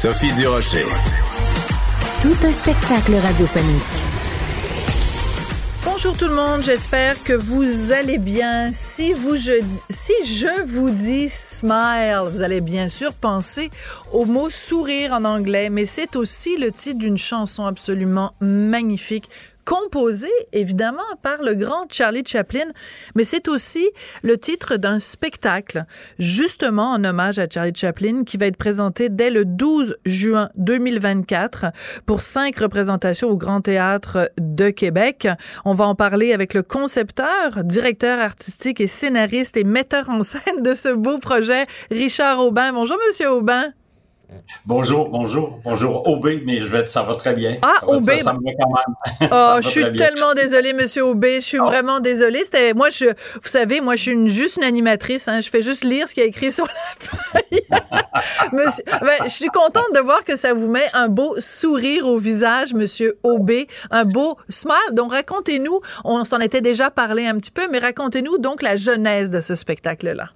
Sophie Durocher. Tout un spectacle radiophonique. Bonjour tout le monde, j'espère que vous allez bien. Si vous je si je vous dis smile, vous allez bien sûr penser au mot sourire en anglais, mais c'est aussi le titre d'une chanson absolument magnifique composé évidemment par le grand Charlie Chaplin, mais c'est aussi le titre d'un spectacle, justement en hommage à Charlie Chaplin, qui va être présenté dès le 12 juin 2024 pour cinq représentations au Grand Théâtre de Québec. On va en parler avec le concepteur, directeur artistique et scénariste et metteur en scène de ce beau projet, Richard Aubin. Bonjour, Monsieur Aubin. Bonjour, bonjour, bonjour. Aubé, mais je vais, ça va très bien. Ah, Aubé. Ça, me quand même. Oh, je suis tellement désolée, Monsieur Aubé. Je suis Oh. vraiment désolée. C'était, moi, je, vous savez, moi, je suis une, juste une animatrice. Hein. Je fais juste lire ce qu'il y a écrit sur la feuille. Monsieur, ben, je suis contente de voir que ça vous met un beau sourire au visage, Monsieur Aubé, un beau smile. Donc, racontez-nous. On s'en était déjà parlé un petit peu, mais racontez-nous donc la genèse de ce spectacle-là.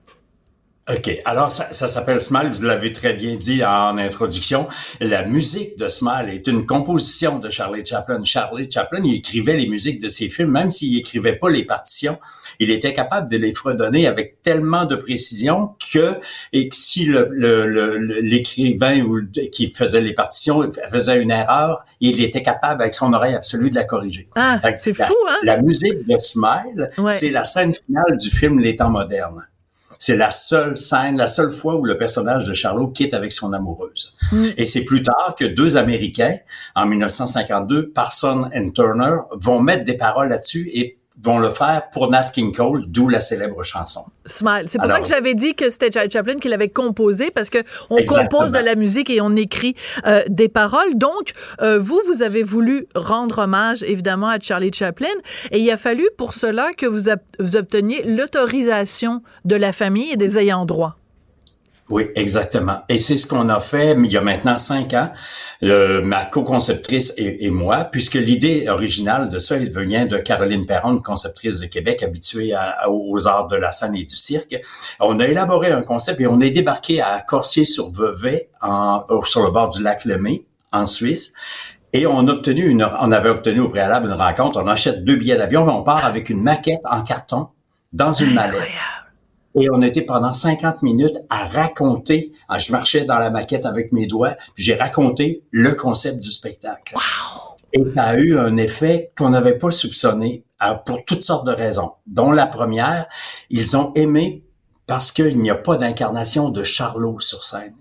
OK. Alors, ça, ça s'appelle Smile, vous l'avez très bien dit en introduction. La musique de Smile est une composition de Charlie Chaplin. Charlie Chaplin, il écrivait les musiques de ses films, même s'il écrivait pas les partitions. Il était capable de les fredonner avec tellement de précision que, et que si le, le- le- le- l'écrivain qui faisait les partitions faisait une erreur, il était capable avec son oreille absolue de la corriger. Ah, c'est fou, hein? La musique de Smile, Ouais. c'est la scène finale du film Les temps modernes. C'est la seule scène, la seule fois où le personnage de Charlot quitte avec son amoureuse. Mm. Et c'est plus tard que deux Américains, en 1952, Parson et Turner, vont mettre des paroles là-dessus et vont le faire pour Nat King Cole, d'où la célèbre chanson. Smile. C'est pour ça Alors- que j'avais dit que c'était Charlie Chaplin qui l'avait composé parce que on Exactement. compose de la musique et on écrit euh, des paroles. Donc, euh, vous, vous avez voulu rendre hommage évidemment à Charlie Chaplin et il a fallu pour cela que vous obteniez l'autorisation de la famille et des ayants droit. Oui, exactement. Et c'est ce qu'on a fait il y a maintenant cinq ans, le- ma co-conceptrice et, et moi, puisque l'idée originale de ça, elle venait de Caroline Perron, conceptrice de Québec, habituée à- aux arts de la scène et du cirque. On a élaboré un concept et on est débarqué à Corsier-sur-Vevey, sur le bord du lac Lemay, en Suisse. Et on a obtenu une, on avait obtenu au préalable une rencontre. On achète deux billets d'avion, on part avec une maquette en carton dans une mallette. Et on était pendant 50 minutes à raconter. Ah, Je marchais dans la maquette avec mes doigts, puis j'ai raconté le concept du spectacle. Et ça a eu un effet qu'on n'avait pas soupçonné à- pour toutes sortes de raisons, dont la première, ils ont aimé parce qu'il n'y a pas d'incarnation de Charlot sur scène.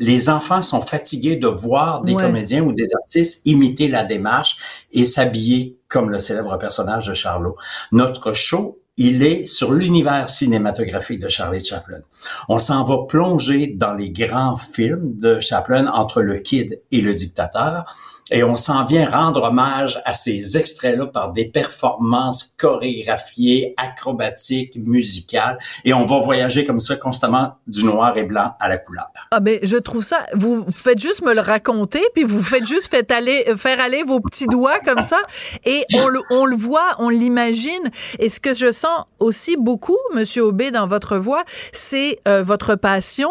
Les enfants sont fatigués de voir des Ouais. comédiens ou des artistes imiter la démarche et s'habiller comme le célèbre personnage de Charlot. Notre show, il est sur l'univers cinématographique de Charlie Chaplin. On s'en va plonger dans les grands films de Chaplin entre le Kid et le Dictateur. Et on s'en vient rendre hommage à ces extraits-là par des performances chorégraphiées, acrobatiques, musicales. Et on va voyager comme ça constamment du noir et blanc à la couleur. Ah ben je trouve ça. Vous faites juste me le raconter, puis vous faites juste faites aller, faire aller vos petits doigts comme ça, et on le, on le voit, on l'imagine. Et ce que je sens aussi beaucoup, Monsieur Aubé, dans votre voix, c'est euh, votre passion,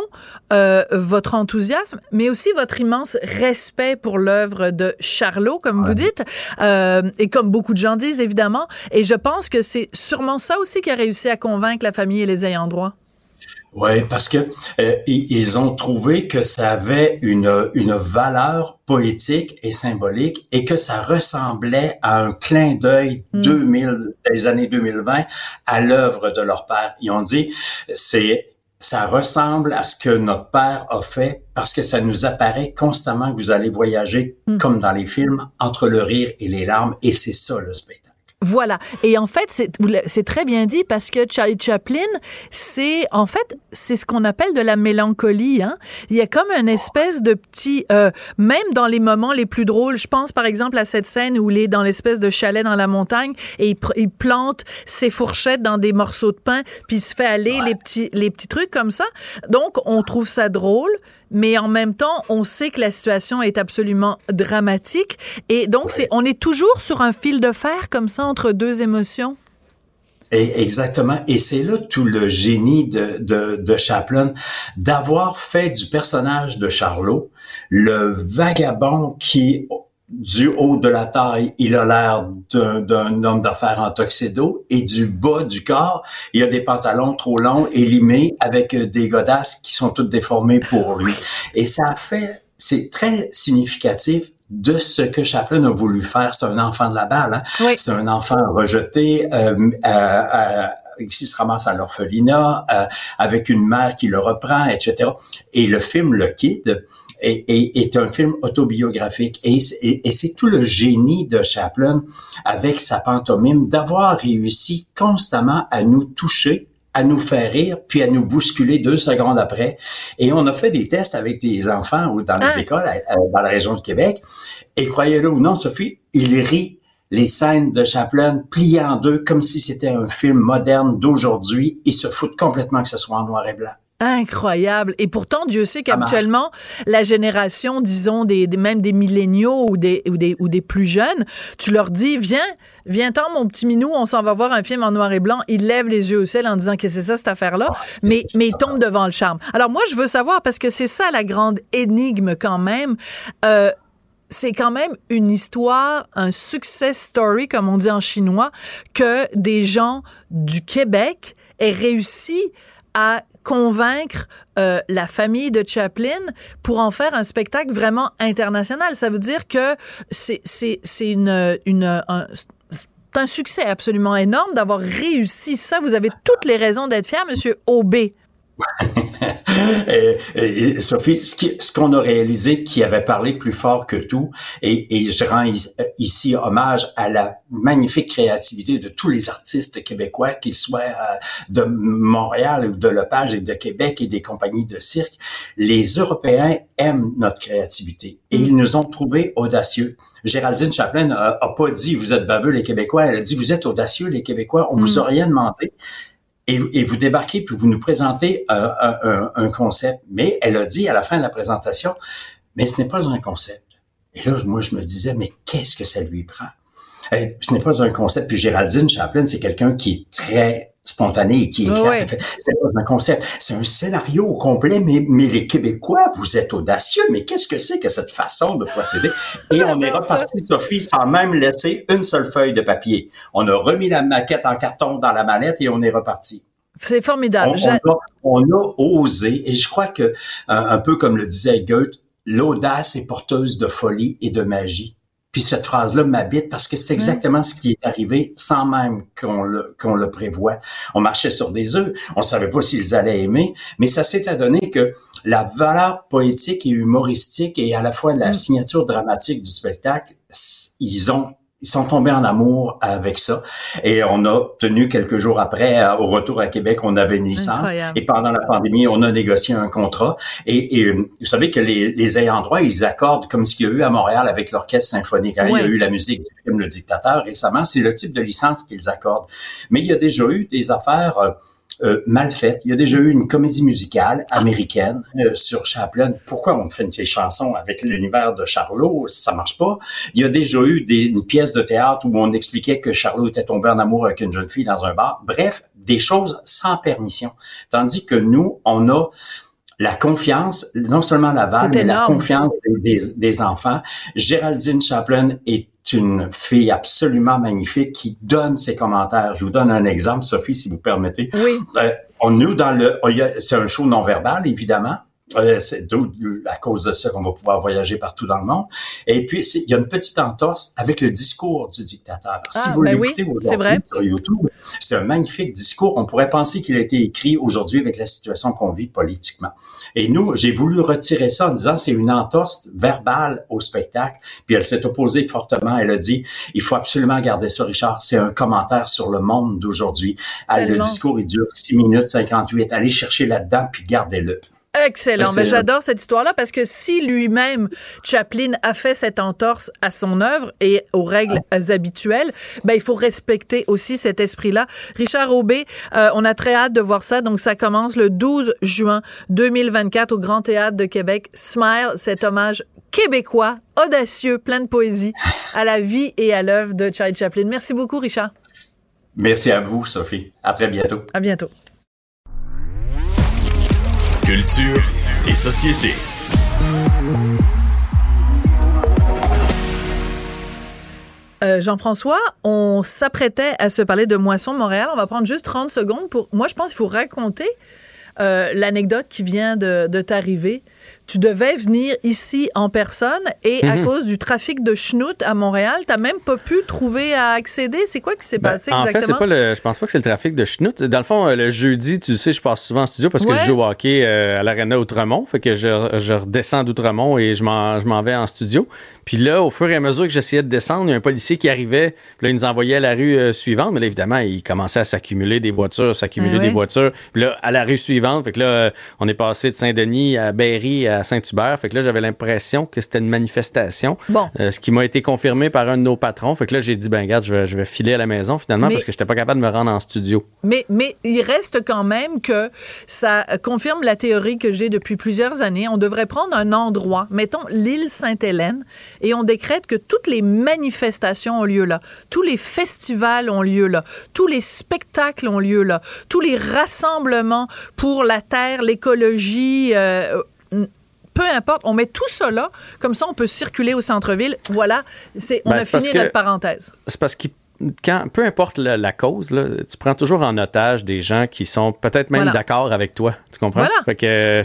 euh, votre enthousiasme, mais aussi votre immense respect pour l'œuvre de Charlot, comme vous dites, euh, et comme beaucoup de gens disent évidemment. Et je pense que c'est sûrement ça aussi qui a réussi à convaincre la famille et les ayants droit. Oui, parce que euh, ils ont trouvé que ça avait une, une valeur poétique et symbolique et que ça ressemblait à un clin d'œil 2000 des années 2020 à l'œuvre de leur père. Ils ont dit c'est ça ressemble à ce que notre père a fait parce que ça nous apparaît constamment que vous allez voyager comme dans les films entre le rire et les larmes et c'est ça le spectacle. Voilà. Et en fait, c'est très bien dit parce que Charlie Chaplin, c'est en fait c'est ce qu'on appelle de la mélancolie. Hein? Il y a comme une espèce de petit, euh, même dans les moments les plus drôles. Je pense par exemple à cette scène où il est dans l'espèce de chalet dans la montagne et il, plante ses fourchettes dans des morceaux de pain puis il se fait aller les petits les petits trucs comme ça. Donc on trouve ça drôle mais en même temps, on sait que la situation est absolument dramatique. Et donc, c'est, on est toujours sur un fil de fer comme ça entre deux émotions? Et exactement. Et c'est là tout le génie de, de, de Chaplin, d'avoir fait du personnage de Charlot le vagabond qui du haut de la taille, il a l'air d'un homme d'affaires en tuxedo et du bas du corps, il a des pantalons trop longs et limés avec euh, des godasses qui sont toutes déformées pour lui. Et ça fait, c'est très significatif de ce que Chaplin a voulu faire. C'est un enfant de la balle. Hein? C'est un enfant rejeté. Euh, euh, euh, ici se ramasse à l'orphelinat avec une mère qui le reprend, etc. Et le film Le Kid est, un film autobiographique. Et, c'est tout le génie de Chaplin avec sa pantomime d'avoir réussi constamment à nous toucher à nous faire rire, puis à nous bousculer deux secondes après. Et on a fait des tests avec des enfants ou dans les ah. écoles dans la région de Québec. Et croyez-le ou non, Sophie, il rit les scènes de Chaplin pliées en deux comme si c'était un film moderne d'aujourd'hui. Ils se foutent complètement que ce soit en noir et blanc. Incroyable. Et pourtant, Dieu sait qu'actuellement, la génération, disons, des, même des milléniaux ou des, ou des, ou des plus jeunes, tu leur dis, viens, viens-t'en, mon petit minou, on s'en va voir un film en noir et blanc. Ils lèvent les yeux au ciel en disant que c'est ça, cette affaire-là. mais, mais ils tombent devant le charme. Alors, moi, je veux savoir, parce que c'est ça la grande énigme quand même, euh, c'est quand même une histoire, un success story, comme on dit en chinois, que des gens du Québec aient réussi à convaincre euh, la famille de Chaplin pour en faire un spectacle vraiment international. Ça veut dire que c'est une une un, un succès absolument énorme d'avoir réussi ça. Vous avez toutes les raisons d'être fier, Monsieur Aubé. et, Sophie, ce qu'on a réalisé qui avait parlé plus fort que tout, et, et je rends ici hommage à la magnifique créativité de tous les artistes québécois, qu'ils soient euh, de Montréal ou de Lepage et de Québec et des compagnies de cirque, les Européens aiment notre créativité et ils nous ont trouvés audacieux. Géraldine Chaplin a, pas dit vous êtes baveux les Québécois, elle a dit vous êtes audacieux les Québécois, on vous mm. a rien demandé et, vous débarquez puis vous nous présentez euh, un, un, concept. Mais elle a dit à la fin de la présentation, mais ce n'est pas un concept. Et là, moi, je me disais, mais qu'est-ce que ça lui prend? Euh, ce n'est pas un concept. Puis Géraldine Chaplin, c'est quelqu'un qui est très spontané et qui éclate. C'est pas un concept, c'est un scénario au complet, mais, mais les Québécois, vous êtes audacieux, mais qu'est-ce que c'est que cette façon de procéder? Et on est reparti, Sophie, sans même laisser une seule feuille de papier. On a remis la maquette en carton dans la mallette et on est reparti. C'est formidable. On, a, osé, et je crois que, un peu comme le disait Goethe, l'audace est porteuse de folie et de magie. Puis cette phrase-là m'habite parce que c'est exactement ce qui est arrivé sans même qu'on le, qu'on le prévoit. On marchait sur des œufs, on savait pas s'ils allaient aimer, mais ça s'est adonné que la valeur poétique et humoristique et à la fois la mm. signature dramatique du spectacle, ils ont ils sont tombés en amour avec ça. Et on a tenu quelques jours après, euh, au retour à Québec, on avait une licence. Et pendant la pandémie, on a négocié un contrat. Et, et euh, vous savez que les, les, ayants droit, ils accordent comme ce qu'il y a eu à Montréal avec l'orchestre symphonique. Hein. Il y a eu la musique du film Le Dictateur récemment. C'est le type de licence qu'ils accordent. Mais il y a déjà eu des affaires... Euh, euh, mal faite. Il y a déjà eu une comédie musicale américaine euh, sur Chaplin. Pourquoi on fait une chanson avec l'univers de Charlot? Ça marche pas. Il y a déjà eu des, une pièce de théâtre où on expliquait que Charlot était tombé en amour avec une jeune fille dans un bar. Bref, des choses sans permission. Tandis que nous, on a la confiance, non seulement la balle, mais la confiance des, des, enfants. Géraldine Chaplin est une fille absolument magnifique qui donne ses commentaires. Je vous donne un exemple, Sophie, si vous permettez. Oui. Euh, on nous dans le, c'est un show non verbal évidemment. Euh, c'est à cause de ça qu'on va pouvoir voyager partout dans le monde. Et puis, il y a une petite entorse avec le discours du dictateur. si ah, vous ben l'écoutez aujourd'hui sur YouTube, c'est un magnifique discours. On pourrait penser qu'il a été écrit aujourd'hui avec la situation qu'on vit politiquement. Et nous, j'ai voulu retirer ça en disant c'est une entorse verbale au spectacle. Puis elle s'est opposée fortement. Elle a dit, il faut absolument garder ça, Richard. C'est un commentaire sur le monde d'aujourd'hui. Le discours, il dure 6 minutes 58. Allez chercher là-dedans, puis gardez-le. Excellent. Mais j'adore cette histoire-là parce que si lui-même, Chaplin, a fait cette entorse à son œuvre et aux règles ah. habituelles, ben, il faut respecter aussi cet esprit-là. Richard Aubé, euh, on a très hâte de voir ça. Donc, ça commence le 12 juin 2024 au Grand Théâtre de Québec. Smile, cet hommage québécois, audacieux, plein de poésie à la vie et à l'œuvre de Charlie Chaplin. Merci beaucoup, Richard. Merci à vous, Sophie. À très bientôt. À bientôt. Culture et société. Euh, Jean-François, on s'apprêtait à se parler de Moisson Montréal. On va prendre juste 30 secondes pour. Moi, je pense qu'il faut raconter euh, l'anecdote qui vient de, de t'arriver tu devais venir ici en personne et à mhm. cause du trafic de schnout à Montréal, tu n'as même pas pu trouver à accéder. C'est quoi qui s'est ben, passé exactement? En fait, pas le, je pense pas que c'est le trafic de schnout. Dans le fond, euh, le jeudi, tu sais, je passe souvent en studio parce que je joue au hockey euh, à l'Arena Outremont. Fait que je, je redescends d'Outremont et je m'en vais en studio. Puis là, au fur et à mesure que j'essayais de descendre, il y a un policier qui arrivait. Puis là, il nous envoyait à la rue euh, suivante. Mais là, évidemment, il commençait à s'accumuler des voitures, s'accumuler eh des voitures. Puis là, à la rue suivante, fait que là, on est passé de Saint-Denis à Berry à Saint-Hubert. Fait que là, j'avais l'impression que c'était une manifestation. Bon. Euh, ce qui m'a été confirmé par un de nos patrons. Fait que là, j'ai dit, ben, regarde, je vais, je vais filer à la maison finalement parce que j'étais pas capable de me rendre en studio. Mais, mais il reste quand même que ça confirme la théorie que j'ai depuis plusieurs années. On devrait prendre un endroit, mettons l'île Sainte-Hélène, et on décrète que toutes les manifestations ont lieu là, tous les festivals ont lieu là, tous les spectacles ont lieu là, tous les rassemblements pour la terre, l'écologie, euh, peu importe, on met tout là, comme ça on peut circuler au centre-ville. Voilà, c'est on ben, a fini notre parenthèse. C'est parce que quand, peu importe la, cause, tu prends toujours en otage des gens qui sont peut-être même d'accord avec toi. Tu comprends? Voilà. Fait que,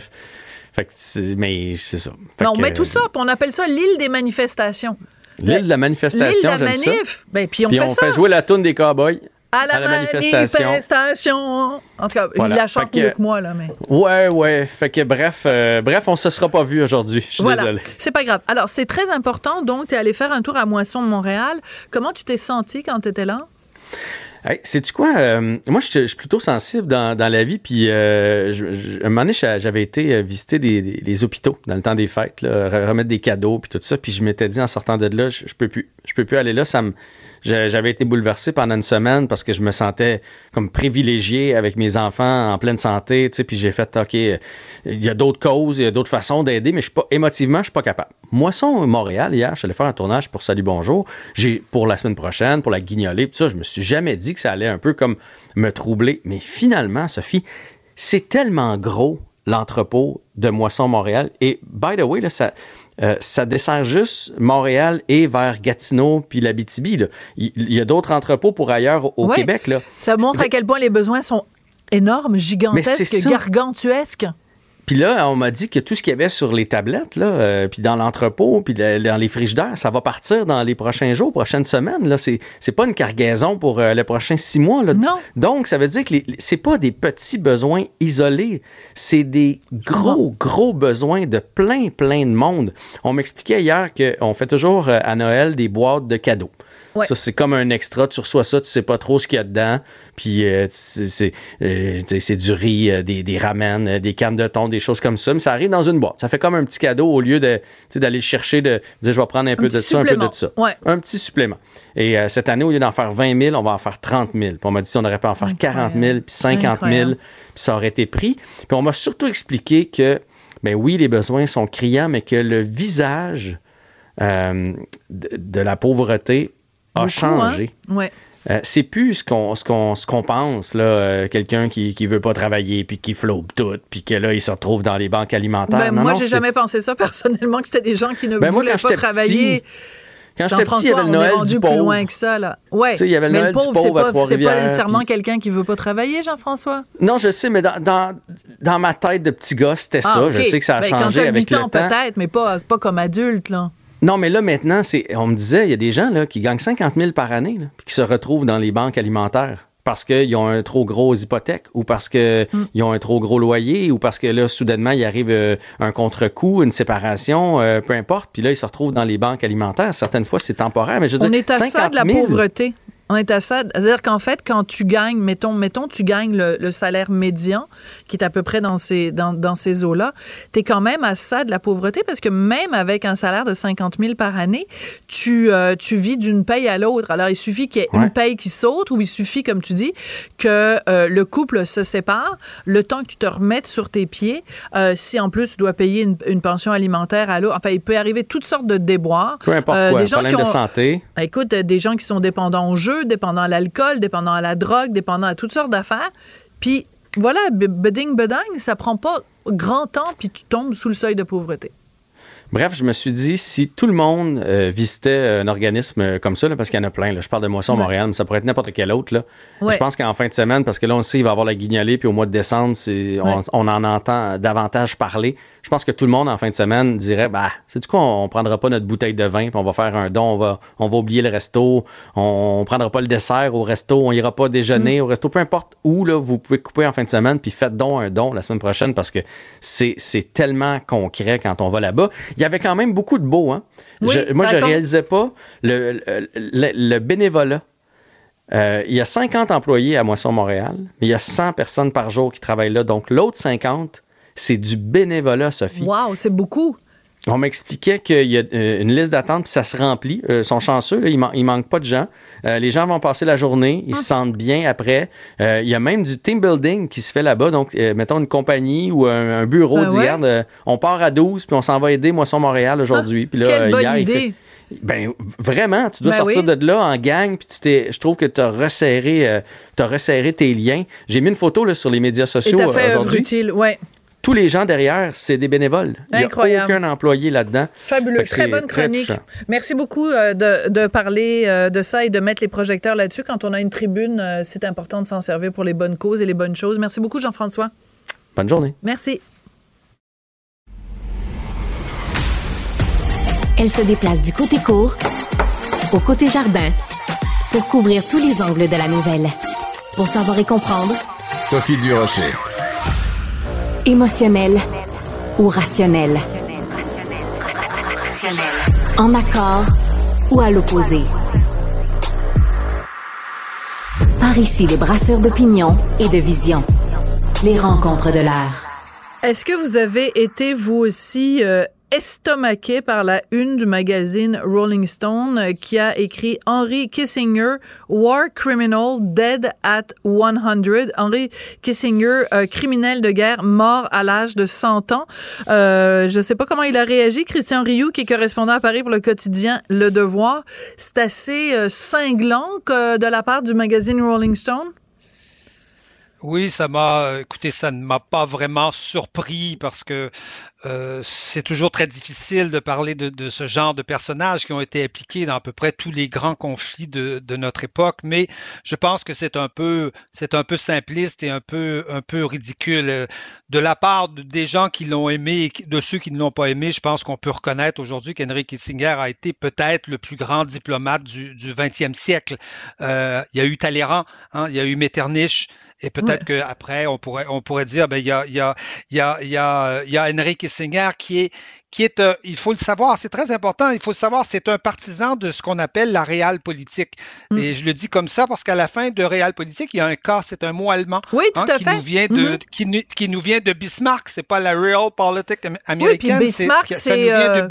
fait que mais c'est ça. on met tout ça, puis on appelle ça l'île des manifestations. L'île de la manifestation. L'île de la manif. Ben, puis on, fait, on fait jouer la toune des cowboys. À la, manifestation. En tout cas, il la chante mieux que moi, là, mais. Ouais, ouais. Fait que bref, euh, bref, on se sera pas vu aujourd'hui. Je suis voilà. C'est pas grave. Alors, c'est très important. Donc, tu es allé faire un tour à Moisson de Montréal. Comment tu t'es senti quand tu étais là? Hey, Sais-tu quoi? Euh, moi, je, suis plutôt sensible dans, dans la vie. Puis, euh, un moment donné, j'avais été euh, visiter des, hôpitaux dans le temps des fêtes, remettre des cadeaux, puis tout ça. Puis, je m'étais dit en sortant de là, je, je peux plus, je peux plus aller là. Ça me, j'avais été bouleversé pendant une semaine parce que je me sentais comme privilégié avec mes enfants en pleine santé, tu puis j'ai fait, OK, il y a d'autres causes, il y a d'autres façons d'aider, mais je suis pas, émotivement, je suis pas capable. Moisson Montréal, hier, je suis faire un tournage pour Salut Bonjour, j'ai, pour la semaine prochaine, pour la guignolée, tout ça, je me suis jamais dit que ça allait un peu comme me troubler, mais finalement, Sophie, c'est tellement gros l'entrepôt de Moisson Montréal. Et by the way, là, ça, euh, ça dessert juste Montréal et vers Gatineau puis l'Abitibi. Il, il y a d'autres entrepôts pour ailleurs au Québec. Là. Ça montre à quel point les besoins sont énormes, gigantesques, gargantuesques. Puis là, on m'a dit que tout ce qu'il y avait sur les tablettes, là, euh, puis dans l'entrepôt, puis dans les frigidaires, ça va partir dans les prochains jours, prochaines semaines. Là, c'est, c'est pas une cargaison pour euh, les prochains six mois. Là. Non. Donc, ça veut dire que c'est pas des petits besoins isolés, c'est des gros, gros besoins de plein, plein de monde. On m'expliquait hier qu'on fait toujours euh, à Noël des boîtes de cadeaux. Ça, c'est comme un extra. Tu reçois ça, tu sais pas trop ce qu'il y a dedans. Puis euh, euh, c'est du riz, euh, des, des ramen, des cannes de thon, des choses comme ça. Mais ça arrive dans une boîte. Ça fait comme un petit cadeau au lieu de d'aller chercher, de dire je vais prendre un, peu de ça, un peu de ça. Un petit supplément. Et cette année, au lieu d'en faire 20 000, on va en faire 30 000. Puis on m'a dit on aurait pu en faire 40 000, puis 50 000, puis ça aurait été pris. Puis on m'a surtout expliqué que, ben oui, les besoins sont criants, mais que le visage de, la pauvreté a hein? changé. Euh, c'est plus ce qu'on ce qu'on ce qu'on pense là euh, quelqu'un qui qui veut pas travailler puis qui flotte tout puis que là il se retrouve dans les banques alimentaires. Ben, moi j'ai jamais pensé ça personnellement que c'était des gens qui ne ben, voulaient pas travailler. Quand j'étais petit, il y avait le Noël du plus pauvre. loin que ça, là. Ouais. Tu sais, il y avait le mais Noël le pauvre, du c'est pauvre pas, pas nécessairement puis- quelqu'un qui veut pas travailler, Jean-François? Non, je sais, mais dans, dans, dans ma tête de petit gars, c'était ça. Ah, ok. Je sais que ça a Ben, quand changé t'as avec 8 le ans, temps. peut-être, mais pas, pas comme adulte, là. Non, mais là, maintenant, c'est, on me disait, il y a des gens là, qui gagnent 50 000 par année, là, puis qui se retrouvent dans les banques alimentaires parce qu'ils ont un trop gros hypothèque ou parce qu'ils Hmm. ont un trop gros loyer ou parce que là, soudainement, il arrive euh, un contre-coup, une séparation, euh, peu importe, puis là, ils se retrouvent dans les banques alimentaires. Certaines fois, c'est temporaire, mais je veux On dire, est à ça 50 de la 000, pauvreté. On est à ça. C'est-à-dire qu'en fait, quand tu gagnes, mettons, mettons tu gagnes le, le salaire médian, qui est à peu près dans ces, dans, dans ces eaux-là, tu es quand même à ça de la pauvreté parce que même avec un salaire de 50 000 par année, tu, euh, tu vis d'une paye à l'autre. Alors, il suffit qu'il y ait Ouais. une paye qui saute ou il suffit, comme tu dis, que euh, le couple se sépare, le temps que tu te remettes sur tes pieds, euh, si en plus tu dois payer une, une pension alimentaire à l'autre, enfin, il peut arriver toutes sortes de déboires. peu importe quoi, des gens problème qui de santé. Écoute, des gens qui sont dépendants au jeu, dépendants à l'alcool, dépendants à la drogue, dépendants à toutes sortes d'affaires. Puis voilà, beding bedang, ça prend pas grand temps, puis tu tombes sous le seuil de pauvreté. Bref, je me suis dit, si tout le monde euh, visitait un organisme comme ça, là, parce qu'il y en a plein, là, je parle de Moisson Ouais. Montréal, mais ça pourrait être n'importe quel autre, là. Ouais. je pense qu'en fin de semaine, parce que là, on sait, il va y avoir la guignolée, puis au mois de décembre, on, en entend davantage parler. Je pense que tout le monde, en fin de semaine, dirait, bah, c'est du coup, on, on prendra pas notre bouteille de vin, puis on va faire un don, on va, on va oublier le resto, on, on prendra pas le dessert au resto, on ira pas déjeuner Mm. au resto, peu importe où, là, vous pouvez couper en fin de semaine, puis faites donc un don la semaine prochaine, parce que c'est, c'est tellement concret quand on va là-bas. Il y avait quand même beaucoup de beau, hein. Oui, Je- moi, je d'accord. réalisais pas le, le, le- le bénévolat. Euh, il y a 50 employés à Moisson Montréal, mais il y a 100 personnes par jour qui travaillent là. Donc, l'autre 50, c'est du bénévolat, Sophie. Wow, c'est beaucoup. On m'expliquait qu'il y a euh, une liste d'attente, puis ça se remplit. Euh, ils sont chanceux, là, il, man- il manque pas de gens. Euh, les gens vont passer la journée, ils se sentent bien après. Euh, il y a même du team building qui se fait là-bas. Donc, euh, mettons une compagnie ou un, un bureau Ben ouais. Euh, on part à 12, puis on s'en va aider Moisson Montréal aujourd'hui. Puis là, Quelle euh, bonne hier, il fait- idée. ben vraiment, tu dois Ben sortir oui. de là en gang, puis tu t'es, je trouve que tu as resserré, euh, t'as resserré tes liens. J'ai mis une photo là, sur les médias sociaux euh, aujourd'hui. utile, ouais. Tous les gens derrière, c'est des bénévoles. Il n'y a Incroyable. aucun employé là-dedans. Fabuleux. Très bonne très chronique. touchant. Merci beaucoup euh, de, de parler euh, de ça et de mettre les projecteurs là-dessus. Quand on a une tribune, euh, c'est important de s'en servir pour les bonnes causes et les bonnes choses. Merci beaucoup, Jean-François. Bonne journée. Merci. Elle se déplace du côté court au côté jardin pour couvrir tous les angles de la nouvelle. Pour savoir et comprendre, Sophie Durocher. Émotionnel ou rationnel. En accord ou à l'opposé. Par ici, les brasseurs d'opinion et de vision. Les rencontres de l'heure. Est-ce que vous avez été, vous aussi, euh, estomaqué par la une du magazine Rolling Stone euh, qui a écrit Henry Kissinger, War Criminal Dead at 100. Henry Kissinger, euh, criminel de guerre, mort à l'âge de 100 ans. Euh, je ne sais pas comment il a réagi. Christian Rioux, qui est correspondant à Paris pour le quotidien Le Devoir, c'est assez euh, cinglant de la part du magazine Rolling Stone. Oui, ça m'a, écoutez, ça ne m'a pas vraiment surpris parce que euh, c'est toujours très difficile de parler de, de ce genre de personnages qui ont été impliqués dans à peu près tous les grands conflits de, de notre époque, mais je pense que c'est un peu, c'est un peu simpliste et un peu, un peu ridicule de la part de- des gens qui l'ont aimé et de ceux qui ne l'ont pas aimé. Je pense qu'on peut reconnaître aujourd'hui qu'Henry Kissinger a été peut-être le plus grand diplomate du, du 20e siècle. Euh, il y a eu Talleyrand, hein, il y a eu Metternich. Et peut-être qu'après, on pourrait, on pourrait dire, ben, il y a, il y a, il y a, il y a, Henry Kissinger qui est, qui est, euh, il faut le savoir, c'est très important, il faut le savoir, c'est un partisan de ce qu'on appelle la réelle politique. Mm. Et je le dis comme ça parce qu'à la fin de réelle politique, il y a un cas, c'est un mot allemand. Oui, tout hein, à qui fait. nous vient de, Mhm. qui, nous, qui nous vient de Bismarck. C'est pas la real politique am- Oui, américaine. puis Bismarck, c'est, c'est euh,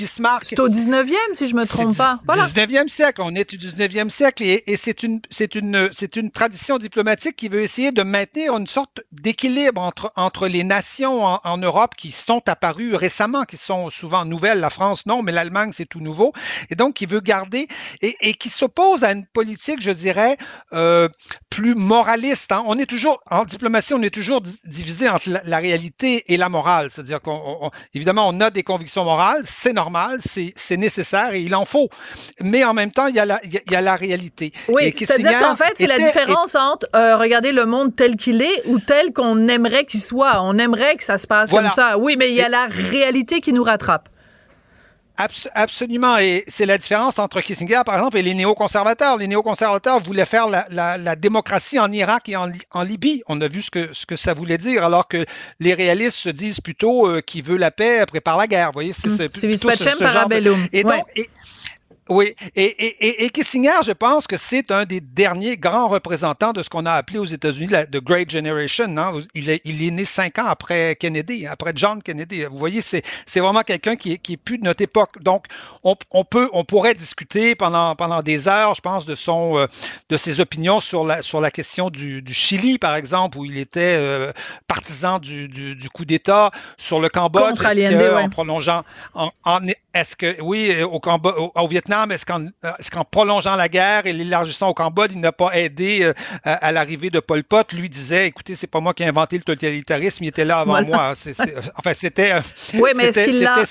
au 19e, si je me trompe pas. Voilà. 19e siècle, on est du 19e siècle et, et c'est une, c'est une, c'est une tradition diplomatique qui veut essayer de maintenir une sorte d'équilibre entre, entre les nations en, en Europe qui sont apparues récemment, qui sont sous souvent nouvelle, la France non, mais l'Allemagne c'est tout nouveau. Et donc qui veut garder et, et qui s'oppose à une politique, je dirais, euh, plus moraliste. Hein. On est toujours en diplomatie, on est toujours divisé entre la, réalité et la morale. C'est-à-dire qu'on, évidemment, on a des convictions morales, c'est normal, c'est nécessaire et il en faut. Mais en même temps, il y a la, il y a la réalité. Oui, c'est-à-dire qu'en fait, c'est la différence entre euh, regarder le monde tel qu'il est ou tel qu'on aimerait qu'il soit. On aimerait que ça se passe comme ça. Oui, mais il y a la réalité qui nous rattrape absolument. Et c'est la différence entre Kissinger, par exemple, et les néoconservateurs. Les néoconservateurs voulaient faire la, démocratie en Irak et en, Libye. On a vu ce que, ce que ça voulait dire, alors que les réalistes se disent plutôt euh, qui veut la paix prépare la guerre. Vous voyez, c'est mmh. plutôt ce, ce genre de... Et donc, oui, et, et, et, Kissinger, je pense que c'est un des derniers grands représentants de ce qu'on a appelé aux États-Unis la The Great Generation. Hein. Il, est, il est né cinq ans après Kennedy, après John Kennedy. Vous voyez, c'est, c'est vraiment quelqu'un qui, qui est plus de notre époque. Donc, on, on, peut, on pourrait discuter pendant, pendant des heures, je pense, de son, euh, de ses opinions sur la, sur la question du, du Chili, par exemple, où il était euh, partisan du, du, du, coup d'État, sur le Cambodge, en prolongeant, en, en, est-ce que, oui, au, Cambodge, au Vietnam est-ce qu'en prolongeant la guerre et l'élargissant au Cambodge, il n'a pas aidé euh, à, l'arrivée de Pol Pot? Lui disait, écoutez, c'est pas moi qui ai inventé le totalitarisme, il était là avant moi. enfin, c'était. Oui, mais est-ce qu'il l'a.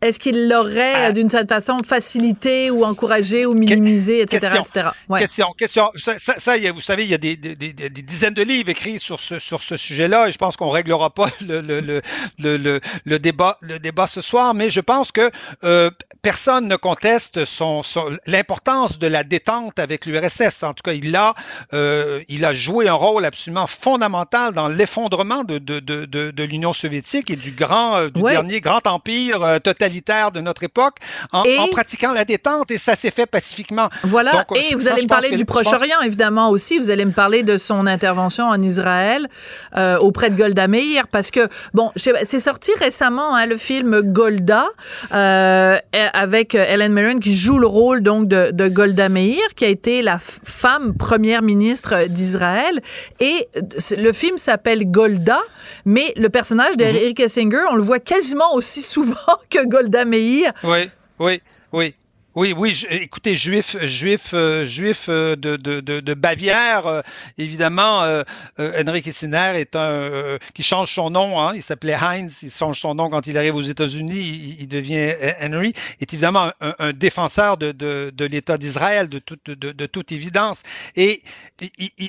Est-ce qu'il l'aurait, euh, d'une certaine façon, facilité ou encouragé ou minimisé, etc., question, Question, question. Ça, ça, vous savez, il y a des, des, des, des, dizaines de livres écrits sur ce, sur ce sujet-là et je pense qu'on réglera pas le, le, le, le, le, débat, le débat ce soir, mais je pense que euh, personne ne conteste son, son l'importance de la détente avec l'URSS. En tout cas, il a, euh, il a joué un rôle absolument fondamental dans l'effondrement de, de, de, de, de l'Union soviétique et du grand, euh, du dernier grand empire euh, total de notre époque en, pratiquant la détente et ça s'est fait pacifiquement. Voilà. et vous allez me parler du Proche-Orient, évidemment, aussi. Vous allez me parler de son intervention en Israël euh, auprès de Golda Meir parce que, bon, c'est sorti récemment, hein, le film Golda euh, avec Helen Mirren qui joue le rôle donc de, de Golda Meir, qui a été la femme première ministre d'Israël. Et le film s'appelle Golda, mais le personnage d'Eric Essinger, on le voit quasiment aussi souvent que Golda Golda Meir. Oui, oui, oui. Oui, oui, écoutez, juif, juif, euh, juif euh, de, de, de, Bavière, euh, évidemment, Henry Kissinger est un qui change son nom. Hein, il s'appelait Heinz, il change son nom quand il arrive aux États-Unis, il, devient Henry. Est évidemment un, défenseur de, de, de l'État d'Israël, de toute, de, toute évidence. Et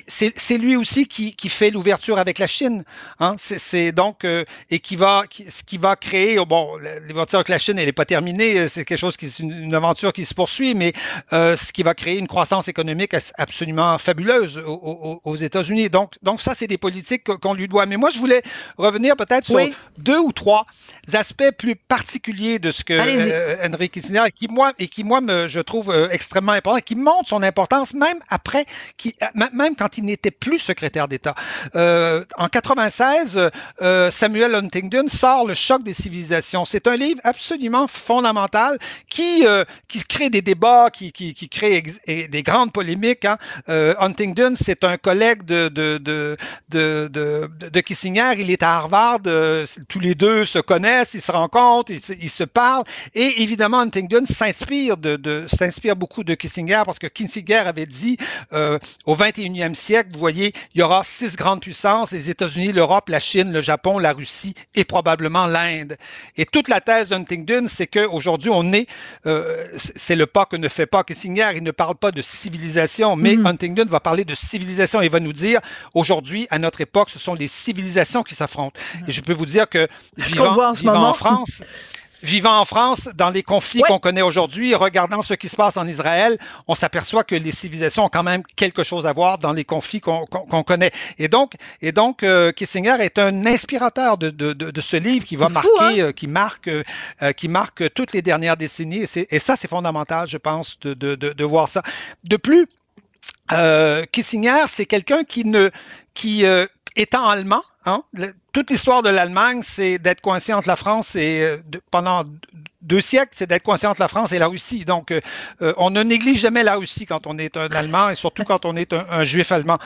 c'est lui aussi qui, qui fait l'ouverture avec la Chine. Hein, c'est donc et qui va qui, qui va créer. Bon, l'ouverture avec la Chine, elle n'est pas terminée. C'est quelque chose qui est une, une aventure qui se poursuit, mais euh, ce qui va créer une croissance économique absolument fabuleuse aux, États-Unis. Donc, donc ça, c'est des politiques qu'on lui doit. Mais moi, je voulais revenir peut-être sur deux ou trois aspects plus particuliers de ce que euh, Henry Kissinger et qui moi et qui moi me, je trouve euh, extrêmement important, qui montre son importance même après, qui, même quand il n'était plus secrétaire d'État. Euh, en 96, euh, Samuel Huntington sort Le choc des civilisations. C'est un livre absolument fondamental qui qui crée des débats, qui, qui, qui crée des grandes polémiques. Hein. Euh, Huntington, c'est un collègue de, de, de, de, de, de Kissinger. Il est à Harvard. Euh, tous les deux se connaissent, ils se rencontrent, ils, ils se parlent. Et évidemment, Huntington s'inspire de, de s'inspire beaucoup de Kissinger parce que Kissinger avait dit euh, au 21e siècle, vous voyez, il y aura six grandes puissances les États-Unis, l'Europe, la Chine, le Japon, la Russie et probablement l'Inde. Et toute la thèse d'Huntington, c'est qu'aujourd'hui, on est euh, c'est le pas que ne fait pas Kissinger. Il ne parle pas de civilisation, mais mm-hmm. Huntington va parler de civilisation. Il va nous dire, aujourd'hui, à notre époque, ce sont les civilisations qui s'affrontent. Et je peux vous dire que, vivant, en, vivant en France, vivant en France, dans les conflits qu'on connaît aujourd'hui, regardant ce qui se passe en Israël, on s'aperçoit que les civilisations ont quand même quelque chose à voir dans les conflits qu'on connaît. Et donc, et donc euh, Kissinger est un inspirateur de, de, de, ce livre qui va marquer, hein? euh, qui marque, euh, qui marque toutes les dernières décennies. Et, et ça, c'est fondamental, je pense, de, de, de, voir ça. De plus, Kissinger, c'est quelqu'un qui ne, qui étant allemand, Hein? Toute l'histoire de l'Allemagne, c'est d'être coincé entre la France et pendant deux siècles, c'est d'être coincé entre la France et la Russie. Donc, on ne néglige jamais la Russie quand on est un Allemand et surtout quand on est un, juif allemand.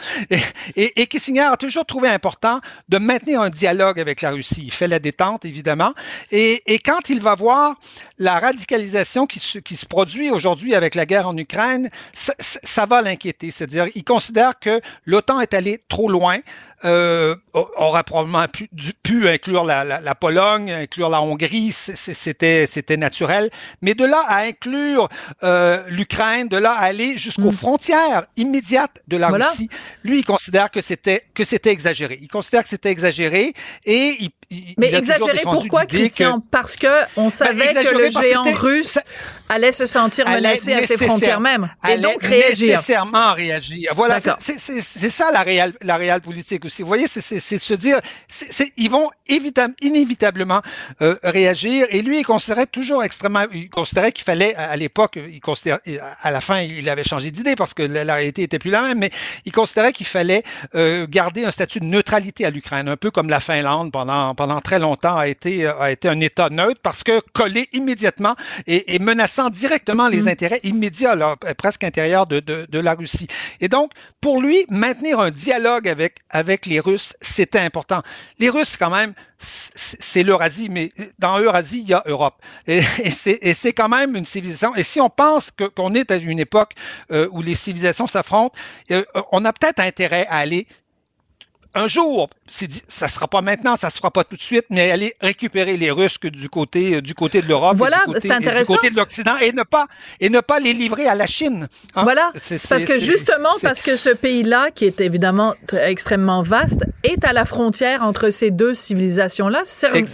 Et, et, Kissinger a toujours trouvé important de maintenir un dialogue avec la Russie. Il fait la détente, évidemment. Et, et quand il va voir la radicalisation qui se, qui se produit aujourd'hui avec la guerre en Ukraine, ça, ça va l'inquiéter. C'est-à-dire, il considère que l'OTAN est allé trop loin euh, aurait probablement pu, pu inclure la, la, la, Pologne, inclure la Hongrie, c'était c'était naturel. Mais de là à inclure euh, l'Ukraine, de là à aller jusqu'aux mm. frontières immédiates de la Russie, lui il considère que c'était que c'était exagéré. Il considère que c'était exagéré et il, il mais exagéré pourquoi, Christian Parce que on ben, savait que le géant russe allait se sentir menacé à ses frontières même et donc réagir. Nécessairement réagir. Voilà, c'est ça la réelle la réelle politique aussi. Vous voyez, c'est se dire, ils vont inévitablement euh, réagir. Et lui, il considérait toujours extrêmement, il considérait qu'il fallait à l'époque, il considérait, à la fin, il avait changé d'idée parce que la, réalité était plus la même, mais il considérait qu'il fallait euh, garder un statut de neutralité à l'Ukraine, un peu comme la Finlande pendant pendant très longtemps a été a été un État neutre parce que collé immédiatement et, et menaçant directement les mm. intérêts immédiats, là, presque intérieurs de, de, de la Russie. Et donc, pour lui, maintenir un dialogue avec avec les Russes, c'était important. Les Russes, quand même, c'est l'Eurasie, mais dans Eurasie, il y a Europe. Et, et c'est quand même une civilisation. Et si on pense qu'on est à une époque euh, où les civilisations s'affrontent, euh, on a peut-être intérêt à aller un jour, ça sera pas maintenant, ça se fera pas tout de suite, mais aller récupérer les Russes du côté du côté de l'Europe, voilà, c'est intéressant, du côté de l'Occident, et ne pas et ne pas les livrer à la Chine. Hein. Voilà, c'est parce que justement parce que ce pays-là, qui est évidemment extrêmement vaste, est à la frontière entre ces deux civilisations-là. Servons,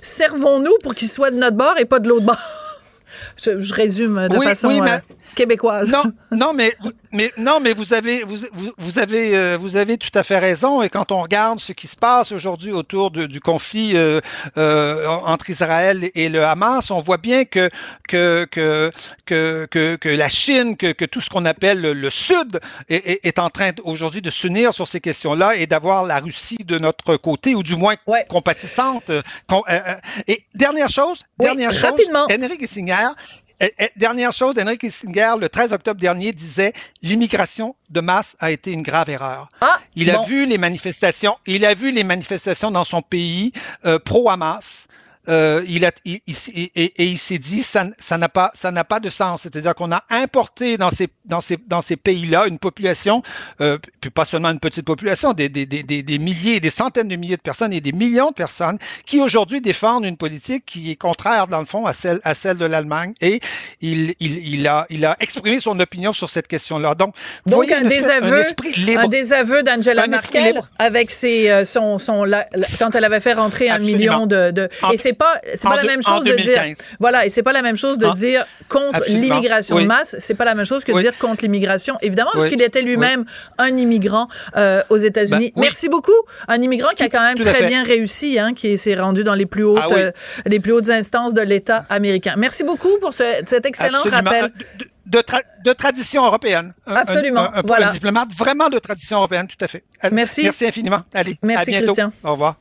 servons-nous pour qu'ils soient de notre bord et pas de l'autre bord? Je, résume de façon euh, québécoise. Non, non, mais mais non, mais vous avez vous, vous avez euh, vous avez tout à fait raison. Et quand on regarde ce qui se passe aujourd'hui autour du conflit euh, euh, entre Israël et le Hamas, on voit bien que que que que que, la Chine, que, que tout ce qu'on appelle le, Sud est, est, en train aujourd'hui de s'unir sur ces questions-là et d'avoir la Russie de notre côté ou du moins compatissante. et dernière chose, dernière chose, Henry Kissinger dernière chose, Henry Kissinger, le 13 octobre dernier, disait l'immigration de masse a été une grave erreur. Ah, il a vu les manifestations, il a vu les manifestations dans son pays euh, pro-Hamas. Euh, il a, il, et, et, il s'est dit ça, ça n'a pas, ça n'a pas de sens. C'est-à-dire qu'on a importé dans ces, dans ces, dans ces pays-là une population, euh, puis pas seulement une petite population, des, des, des, des, milliers, des centaines de milliers de personnes et des millions de personnes qui aujourd'hui défendent une politique qui est contraire dans le fond à celle, à celle de l'Allemagne. Et il, il, il a, il a exprimé son opinion sur cette question-là. Donc, vous voyez un, désaveu, un, désaveu d'Angela Merkel avec ses, euh, son, son, quand elle avait fait rentrer un million de, de et pas, c'est pas la même chose de dire, voilà, et c'est pas la même chose de dire contre l'immigration de masse. C'est pas la même chose que de dire contre l'immigration, évidemment, parce qu'il était lui-même un immigrant euh, aux États-Unis. Ben, Merci beaucoup, un immigrant qui a quand même très bien réussi, hein, qui s'est rendu dans les plus hautes, ah euh, les plus hautes instances de l'État américain. Merci beaucoup pour ce, cet excellent rappel. De, de, tradition européenne. Absolument. Un, un, diplomate vraiment de tradition européenne, tout à fait. Merci. Merci infiniment. Allez, Merci, à bientôt. Christian. Au revoir.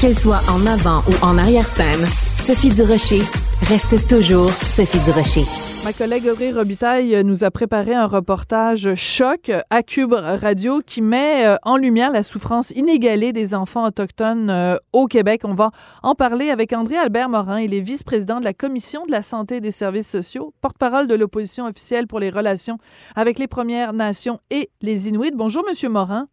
Qu'elle soit en avant ou en arrière-scène, Sophie Durocher reste toujours Sophie Durocher. Ma collègue Audrey Robitaille nous a préparé un reportage choc à Cube Radio qui met euh, en lumière la souffrance inégalée des enfants autochtones euh, au Québec. On va en parler avec André Albert Morin. Il est vice-président de la Commission de la santé et des services sociaux, porte-parole de l'opposition officielle pour les relations avec les Premières Nations et les Inuits. Bonjour, Monsieur Morin.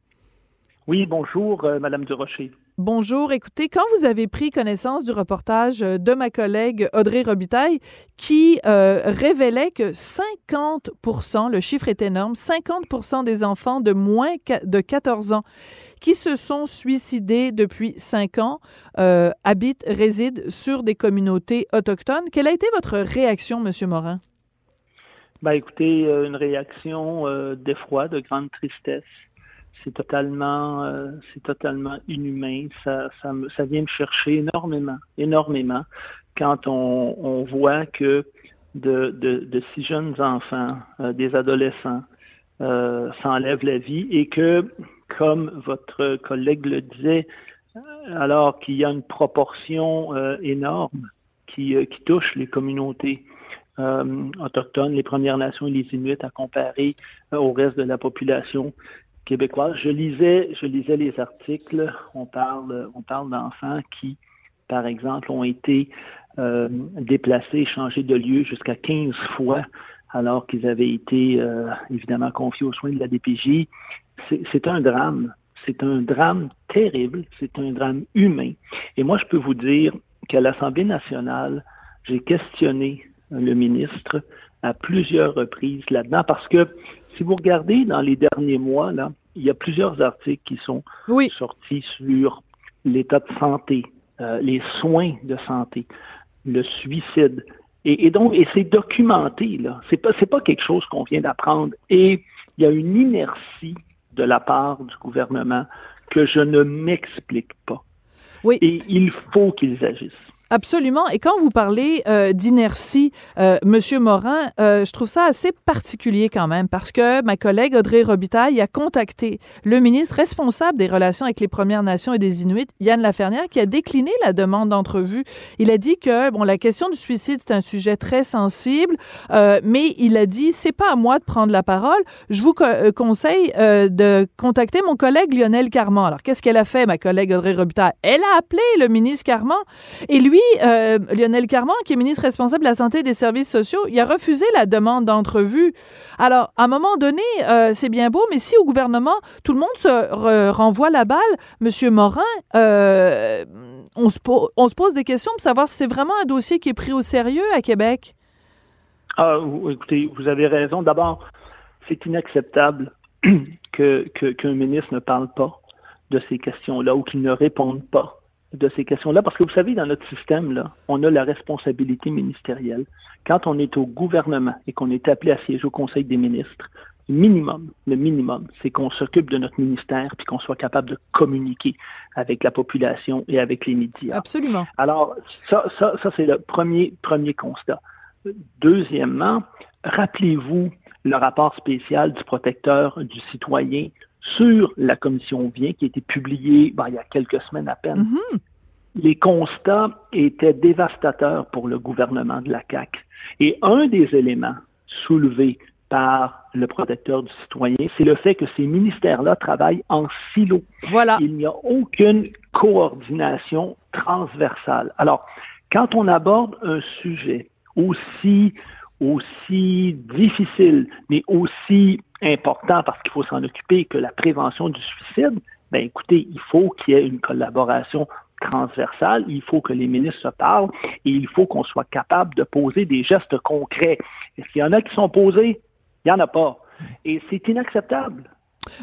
Oui, bonjour, euh, Madame Durocher. Bonjour. Écoutez, quand vous avez pris connaissance du reportage euh, de ma collègue Audrey Robitaille qui euh, révélait que 50% le chiffre est énorme, 50% des enfants de moins de 14 ans qui se sont suicidés depuis 5 ans euh, habitent, résident sur des communautés autochtones. Quelle a été votre réaction, Monsieur Morin? Ben, écoutez, une réaction d'effroi, de grande tristesse c'est totalement, euh, totalement inhumain. Ça, ça, ça, vient me chercher énormément, énormément, quand on, on voit que de, de, de, si jeunes enfants, euh, des adolescents, euh, s'enlèvent la vie et que, comme votre collègue le disait, alors qu'il y a une proportion énorme qui, qui touche les communautés autochtones, les Premières Nations et les Inuits à comparer au reste de la population québécoise. Je lisais, je lisais les articles. On parle, on parle d'enfants qui, par exemple, ont été euh, déplacés, changés de lieu jusqu'à 15 fois alors qu'ils avaient été euh, évidemment confiés aux soins de la DPJ. C'est un drame. C'est un drame terrible. C'est un drame humain. Et moi, je peux vous dire qu'à l'Assemblée nationale, j'ai questionné le ministre à plusieurs reprises là-dedans parce que si vous regardez dans les derniers mois, là, il y a plusieurs articles qui sont sortis sur l'état de santé, euh, les soins de santé, le suicide. Et, donc, et c'est documenté, là. C'est pas, c'est pas quelque chose qu'on vient d'apprendre. Et il y a une inertie de la part du gouvernement que je ne m'explique pas. Oui. Et il faut qu'ils agissent. Absolument. Et quand vous parlez euh, d'inertie, euh, Monsieur Morin, euh, je trouve ça assez particulier quand même parce que ma collègue Audrey Robitaille a contacté le ministre responsable des relations avec les Premières Nations et des Inuits, Yann Lafernière, qui a décliné la demande d'entrevue. Il a dit que bon, la question du suicide c'est un sujet très sensible, euh, mais il a dit c'est pas à moi de prendre la parole. Je vous conseille de contacter mon collègue Lionel Carman. Alors qu'est-ce qu'elle a fait, ma collègue Audrey Robitaille? Elle a appelé le ministre Carman et lui euh, Lionel Carman, qui est ministre responsable de la Santé et des Services sociaux, il a refusé la demande d'entrevue. Alors, à un moment donné, euh, c'est bien beau, mais si au gouvernement, tout le monde se renvoie la balle, Monsieur Morin, euh, on, se pose des questions pour savoir si c'est vraiment un dossier qui est pris au sérieux à Québec. Ah, écoutez, vous avez raison. D'abord, c'est inacceptable qu'un que, ministre ne parle pas de ces questions-là ou qu'il ne réponde pas de ces questions-là, parce que vous savez, dans notre système, là, on a la responsabilité ministérielle. Quand on est au gouvernement et qu'on est appelé à siéger au Conseil des ministres, le minimum, le minimum, c'est qu'on s'occupe de notre ministère puis qu'on soit capable de communiquer avec la population et avec les médias. Absolument. Alors, ça, ça, ça c'est le premier, premier constat. Deuxièmement, rappelez-vous le rapport spécial du protecteur du citoyen sur la commission Vient, qui a été publié ben, il y a quelques semaines à peine. Mm-hmm. Les constats étaient dévastateurs pour le gouvernement de la CAQ. Et un des éléments soulevés par le protecteur du citoyen, c'est le fait que ces ministères-là travaillent en silo. Voilà. Il n'y a aucune coordination transversale. Alors, quand on aborde un sujet aussi aussi difficile, mais aussi important parce qu'il faut s'en occuper que la prévention du suicide, ben écoutez, il faut qu'il y ait une collaboration transversale, il faut que les ministres se parlent et il faut qu'on soit capable de poser des gestes concrets. Est-ce qu'il y en a qui sont posés? Il n'y en a pas. Et c'est inacceptable.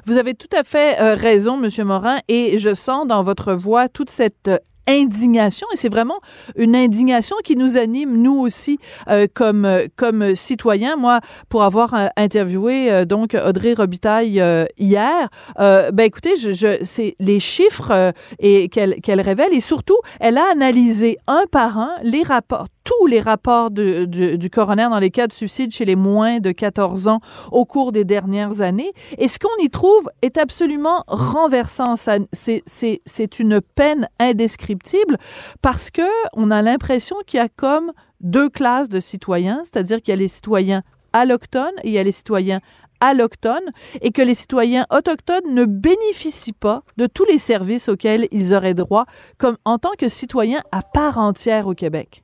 Vous avez tout à fait euh, raison, M. Morin, et je sens dans votre voix toute cette euh, indignation. Et c'est vraiment une indignation qui nous anime nous aussi euh, comme comme citoyens. Moi pour avoir euh, interviewé euh, donc Audrey Robitaille hier ben écoutez je, je c'est les chiffres et qu'elle qu'elle révèle. Et surtout elle a analysé un par un les rapports tous les rapports de, du coroner dans les cas de suicide chez les moins de 14 ans au cours des dernières années. Et ce qu'on y trouve est absolument renversant. C'est une peine indescriptible parce que on a l'impression qu'il y a comme deux classes de citoyens, c'est-à-dire qu'il y a les citoyens allochtones et il y a les citoyens allochtones et que les citoyens autochtones ne bénéficient pas de tous les services auxquels ils auraient droit comme en tant que citoyens à part entière au Québec.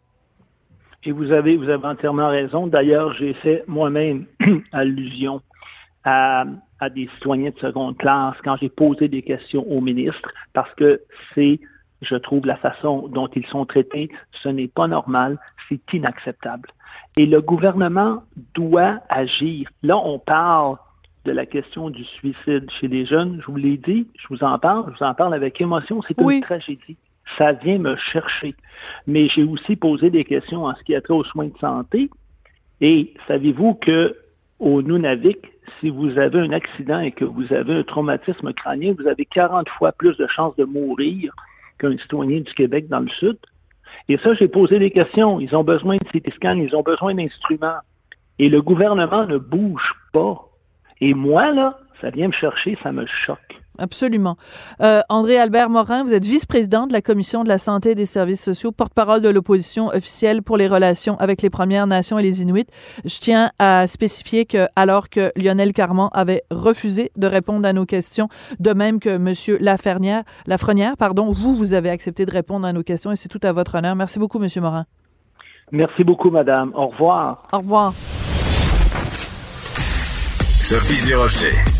Et vous avez, vous avez entièrement raison. D'ailleurs, j'ai fait moi-même allusion à, à, des citoyens de seconde classe quand j'ai posé des questions au ministre, parce que c'est, je trouve, la façon dont ils sont traités, ce n'est pas normal, c'est inacceptable. Et le gouvernement doit agir. Là, on parle de la question du suicide chez les jeunes. Je vous l'ai dit, je vous en parle, je vous en parle avec émotion. C'est une tragédie ça vient me chercher. Mais j'ai aussi posé des questions en ce qui a trait aux soins de santé. Et savez-vous que au Nunavik, si vous avez un accident et que vous avez un traumatisme crânien, vous avez 40 fois plus de chances de mourir qu'un citoyen du Québec dans le Sud? Et ça, j'ai posé des questions. Ils ont besoin de CT scan, ils ont besoin d'instruments. Et le gouvernement ne bouge pas. Et moi, là, ça vient me chercher, ça me choque. Absolument. Euh, André Albert Morin, vous êtes vice-président de la Commission de la santé et des services sociaux, porte-parole de l'opposition officielle pour les relations avec les Premières Nations et les Inuits. Je tiens à spécifier que, alors que Lionel Carman avait refusé de répondre à nos questions, de même que Monsieur Lafernière, Lafrenière, pardon, vous, vous avez accepté de répondre à nos questions et c'est tout à votre honneur. Merci beaucoup, Monsieur Morin. Merci beaucoup, Madame. Au revoir. Au revoir. Sophie Durocher.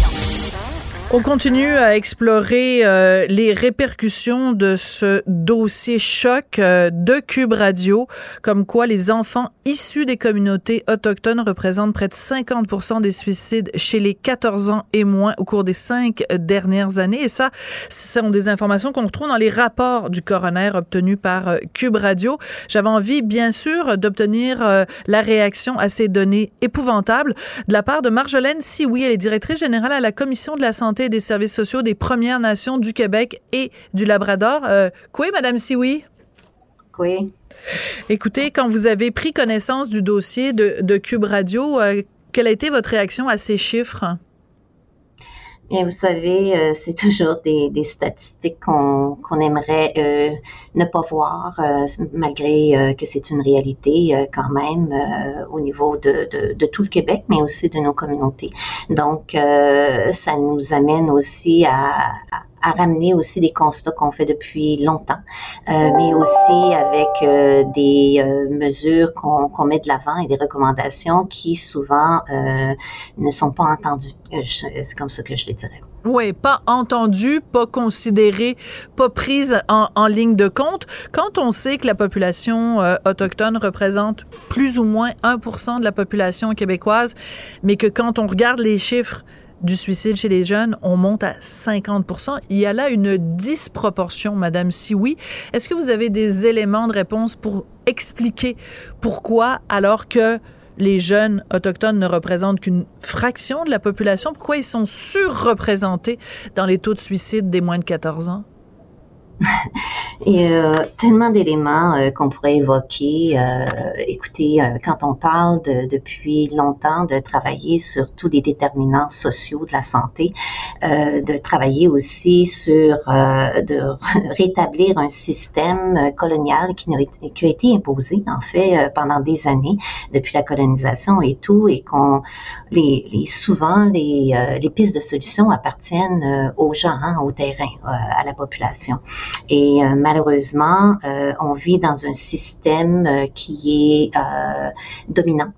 On continue à explorer euh, les répercussions de ce dossier choc euh, de Cube Radio, comme quoi les enfants issus des communautés autochtones représentent près de 50% des suicides chez les 14 ans et moins au cours des cinq dernières années. Et ça, ce sont des informations qu'on retrouve dans les rapports du coroner obtenus par euh, Cube Radio. J'avais envie, bien sûr, d'obtenir la réaction à ces données épouvantables de la part de Marjolaine Sioui, elle est directrice générale à la Commission de la santé des services sociaux des Premières Nations du Québec et du Labrador. Euh, quoi, Madame Sioui? Oui. Écoutez, quand vous avez pris connaissance du dossier de, Cube Radio, euh, quelle a été votre réaction à ces chiffres? Bien, vous savez, euh, c'est toujours des, des statistiques qu'on qu'on aimerait euh, ne pas voir, euh, malgré que c'est une réalité quand même au niveau de, de, de, tout le Québec, mais aussi de nos communautés. Donc, ça nous amène aussi à, à ramener aussi des constats qu'on fait depuis longtemps, euh, mais aussi avec euh, des euh, mesures qu'on met de l'avant et des recommandations qui souvent ne sont pas entendues. C'est comme ça que je le dirais. Oui, pas entendues, pas considérées, pas prises en, ligne de compte. Quand on sait que la population autochtone représente plus ou moins 1% de la population québécoise, mais que quand on regarde les chiffres, du suicide chez les jeunes, on monte à 50 Il y a là une disproportion, Madame Si oui, est-ce que vous avez des éléments de réponse pour expliquer pourquoi, alors que les jeunes autochtones ne représentent qu'une fraction de la population, pourquoi ils sont surreprésentés dans les taux de suicide des moins de 14 ans? Y a tellement d'éléments euh, qu'on pourrait évoquer. Euh, écoutez, euh, quand on parle de, depuis longtemps de travailler sur tous les déterminants sociaux de la santé, de travailler aussi sur de rétablir un système colonial qui, qui, a été imposé en fait pendant des années depuis la colonisation et tout, et qu'on les, les, souvent les, les pistes de solutions appartiennent aux gens, hein, au terrain, à la population. Et euh, malheureusement, euh, on vit dans un système euh, qui est dominant,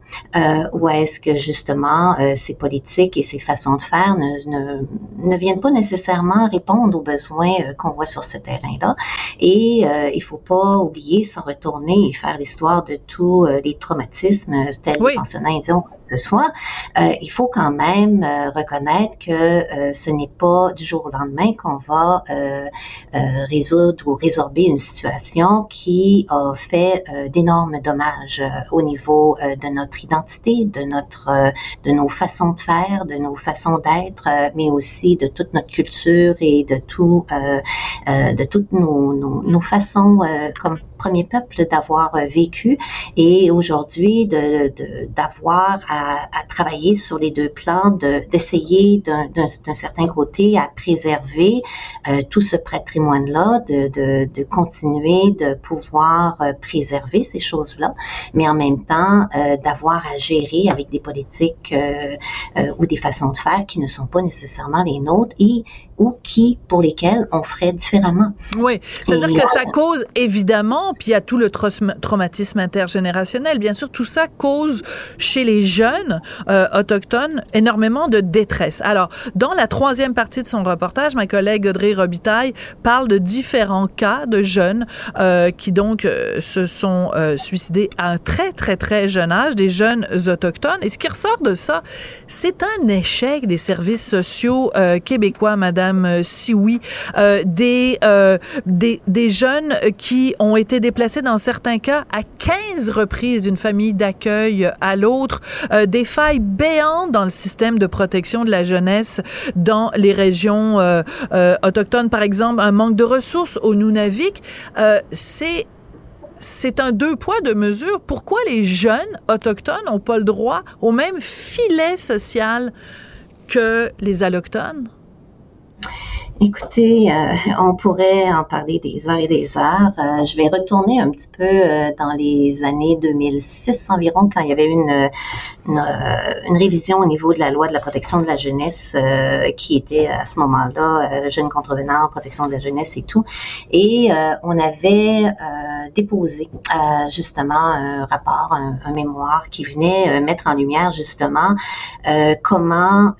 où est-ce que justement ces politiques et ces façons de faire ne, ne, ne viennent pas nécessairement répondre aux besoins qu'on voit sur ce terrain-là. Et il faut pas oublier, sans retourner et faire l'histoire de tous les traumatismes tels oui. les pensionnats ce soit, euh, il faut quand même euh, reconnaître que euh, ce n'est pas du jour au lendemain qu'on va résoudre ou résorber une situation qui a fait d'énormes dommages au niveau de notre identité, de notre, de nos façons de faire, de nos façons d'être, mais aussi de toute notre culture et de tout, de toutes nos, nos, nos façons comme premier peuple d'avoir vécu et aujourd'hui de, d'avoir à, à, travailler sur les deux plans, d'essayer d'un, certain côté à préserver euh, tout ce patrimoine-là, de, de, de, continuer de pouvoir euh, préserver ces choses-là, mais en même temps euh, d'avoir à gérer avec des politiques euh, euh, ou des façons de faire qui ne sont pas nécessairement les nôtres et ou qui, pour lesquels on ferait différemment. Oui, c'est-à-dire que ça cause évidemment, puis il y a tout le traumatisme intergénérationnel. Bien sûr, tout ça cause chez les jeunes euh, autochtones énormément de détresse. Alors, dans la troisième partie de son reportage, ma collègue Audrey Robitaille parle de différents cas de jeunes euh, qui donc euh, se sont suicidés à un très, très, très jeune âge, des jeunes autochtones. Et ce qui ressort de ça, c'est un échec des services sociaux québécois, Madame Madame Sioui, euh, des, euh, des, des jeunes qui ont été déplacés dans certains cas à 15 reprises d'une famille d'accueil à l'autre, euh, des failles béantes dans le système de protection de la jeunesse dans les régions euh, autochtones, par exemple, un manque de ressources au Nunavik. c'est c'est un deux poids, deux mesures. Pourquoi les jeunes autochtones n'ont pas le droit au même filet social que les allochtones? Écoutez, euh, on pourrait en parler des heures et des heures. Euh, je vais retourner un petit peu euh, dans les années 2006 environ, quand il y avait une, une, révision au niveau de la loi de la protection de la jeunesse qui était à ce moment-là jeunes contrevenants, protection de la jeunesse et tout. Et on avait déposé justement un rapport, un, un, mémoire qui venait mettre en lumière justement comment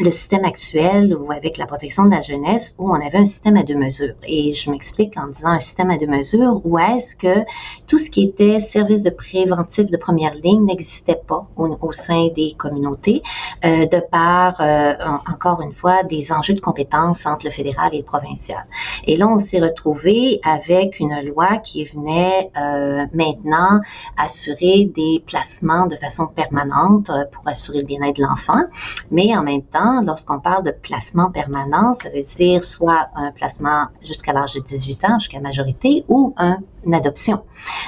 le système actuel ou avec la protection de la jeunesse où on avait un système à deux mesures. Et je m'explique en disant un système à deux mesures où est-ce que tout ce qui était service de préventif de première ligne n'existait pas au, sein des communautés euh, de par, euh, encore une fois, des enjeux de compétences entre le fédéral et le provincial. Et là, on s'est retrouvé avec une loi qui venait euh, maintenant assurer des placements de façon permanente pour assurer le bien-être de l'enfant, mais en même temps, lorsqu'on parle de placement permanent, ça veut dire soit un placement jusqu'à l'âge de 18 ans, jusqu'à majorité, ou un une adoption.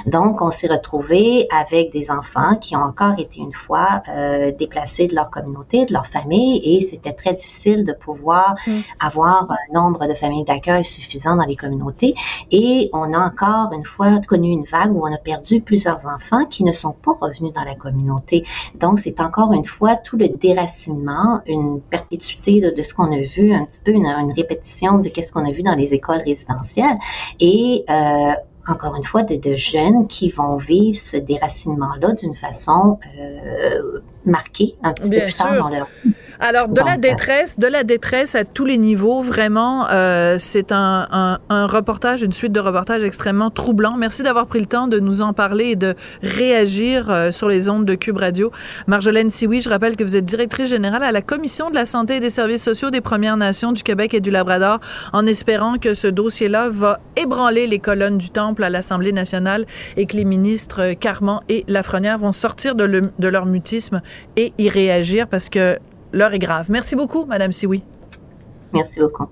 Donc, on s'est retrouvé avec des enfants qui ont encore été une fois euh, déplacés de leur communauté, de leur famille, et c'était très difficile de pouvoir mm. avoir un nombre de familles d'accueil suffisant dans les communautés. Et on a encore une fois connu une vague où on a perdu plusieurs enfants qui ne sont pas revenus dans la communauté. Donc, c'est encore une fois tout le déracinement, une perpétuité de, ce qu'on a vu, un petit peu une, une répétition de qu'est-ce qu'on a vu dans les écoles résidentielles. Et euh, encore une fois, de, de, jeunes qui vont vivre ce déracinement-là d'une façon euh, un petit peu plus tard dans leur. Alors, de la détresse, de la détresse à tous les niveaux, vraiment, euh, c'est un, un, un, reportage, une suite de reportages extrêmement troublant. Merci d'avoir pris le temps de nous en parler et de réagir euh, sur les ondes de Cube Radio. Marjolaine Sioui, je rappelle que vous êtes directrice générale à la Commission de la santé et des services sociaux des Premières Nations du Québec et du Labrador, en espérant que ce dossier-là va ébranler les colonnes du temple à l'Assemblée nationale et que les ministres Carman et Lafrenière vont sortir de, le, de leur mutisme et y réagir parce que l'heure est grave. Merci beaucoup, Madame Sioui. Merci beaucoup.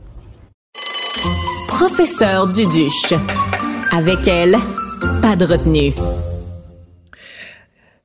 Professeur Duduche. Avec elle, pas de retenue.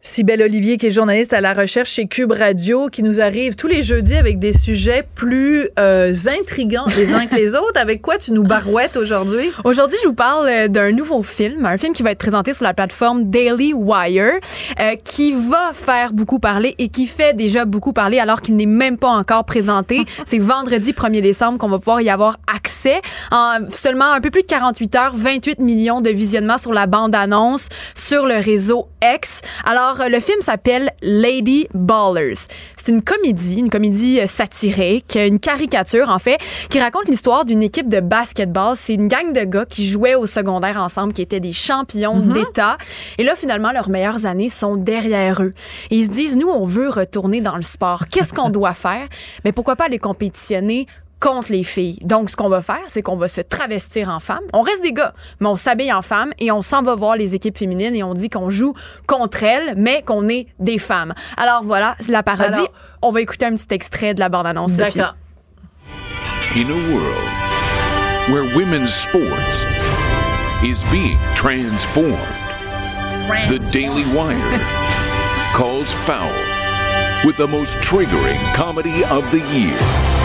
Cybelle Olivier, qui est journaliste à la recherche chez Cube Radio, qui nous arrive tous les jeudis avec des sujets plus euh, intrigants les uns que les autres. Avec quoi tu nous barouettes aujourd'hui? Aujourd'hui, je vous parle euh, d'un nouveau film, un film qui va être présenté sur la plateforme Daily Wire, euh, qui va faire beaucoup parler et qui fait déjà beaucoup parler alors qu'il n'est même pas encore présenté. C'est vendredi 1er décembre qu'on va pouvoir y avoir accès. En seulement un peu plus de 48 heures, 28 millions de visionnements sur la bande-annonce sur le réseau X. Alors, euh, le film s'appelle Lady Ballers. C'est une comédie, une comédie euh, satirique, une caricature en fait, qui raconte l'histoire d'une équipe de basketball. C'est une gang de gars qui jouaient au secondaire ensemble, qui étaient des champions mhm. d'État. Et là, finalement, leurs meilleures années sont derrière eux. Et ils se disent, nous, on veut retourner dans le sport. Qu'est-ce qu'on doit faire? Mais pourquoi pas aller compétitionner contre les filles. Donc, ce qu'on va faire, c'est qu'on va se travestir en femme. On reste des gars, mais on s'habille en femme et on s'en va voir les équipes féminines et on dit qu'on joue contre elles, mais qu'on est des femmes. Alors voilà, la parodie. on va écouter un petit extrait de la bande-annonce. D'accord. In a world where women's sports is being transformed, the Daily Wire calls foul with the most triggering comedy of the year.